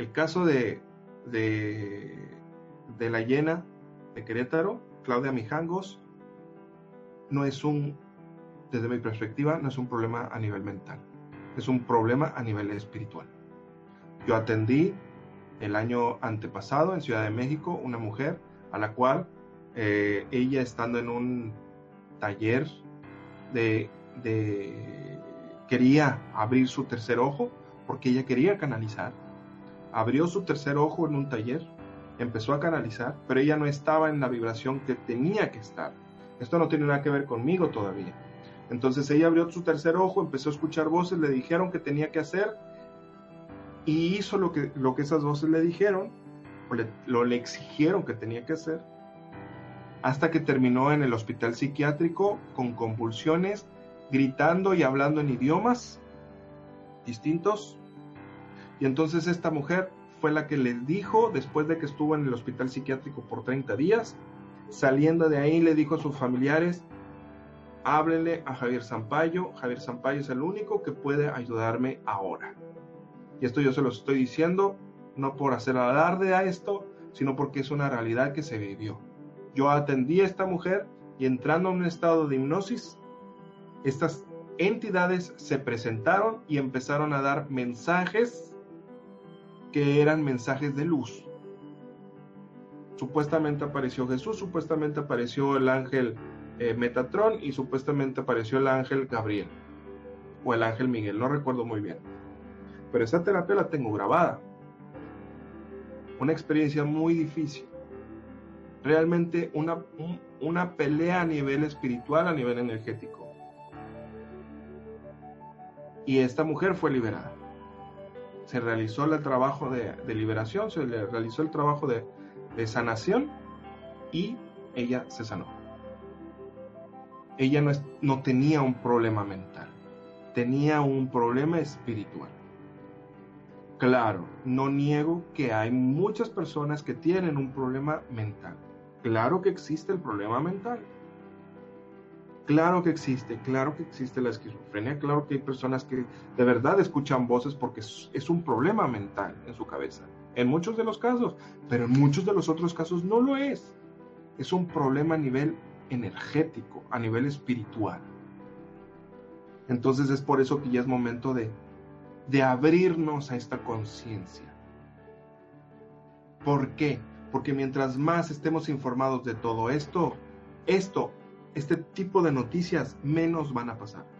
El caso de, de, la llena de Querétaro, Claudia Mijangos, no es un, desde mi perspectiva, no es un problema a nivel mental, es un problema a nivel espiritual. Yo atendí el año antepasado en Ciudad de México una mujer a la cual eh, ella estando en un taller de, quería abrir su tercer ojo porque ella quería canalizar abrió su tercer ojo en un taller, empezó a canalizar, pero ella no estaba en la vibración que tenía que estar. Esto no tiene nada que ver conmigo todavía. Entonces ella abrió su tercer ojo, empezó a escuchar voces, le dijeron que tenía que hacer y hizo lo que, lo que esas voces le dijeron, o le, lo le exigieron que tenía que hacer, hasta que terminó en el hospital psiquiátrico con convulsiones, gritando y hablando en idiomas distintos, y entonces esta mujer fue la que les dijo, después de que estuvo en el hospital psiquiátrico por 30 días, saliendo de ahí le dijo a sus familiares, háblenle a Javier Zampayo, Javier Zampayo es el único que puede ayudarme ahora. Y esto yo se lo estoy diciendo, no por hacer alarde a esto, sino porque es una realidad que se vivió. Yo atendí a esta mujer y entrando en un estado de hipnosis, estas entidades se presentaron y empezaron a dar mensajes que eran mensajes de luz. Supuestamente apareció Jesús, supuestamente apareció el ángel eh, Metatron y supuestamente apareció el ángel Gabriel o el ángel Miguel, no recuerdo muy bien. Pero esa terapia la tengo grabada. Una experiencia muy difícil. Realmente una, una pelea a nivel espiritual, a nivel energético. Y esta mujer fue liberada se realizó el trabajo de, liberación, se le realizó el trabajo de, sanación y ella se sanó. Ella no, no tenía un problema mental, tenía un problema espiritual. Claro, no niego que hay muchas personas que tienen un problema mental. Claro que existe el problema mental. Claro que existe, claro que existe la esquizofrenia, claro que hay personas que de verdad escuchan voces porque es, un problema mental en su cabeza, en muchos de los casos, pero en muchos de los otros casos no lo es. Es un problema a nivel energético, a nivel espiritual. Entonces es por eso que ya es momento de, de abrirnos a esta conciencia. ¿Por qué? Porque mientras más estemos informados de todo esto, esto este tipo de noticias menos van a pasar.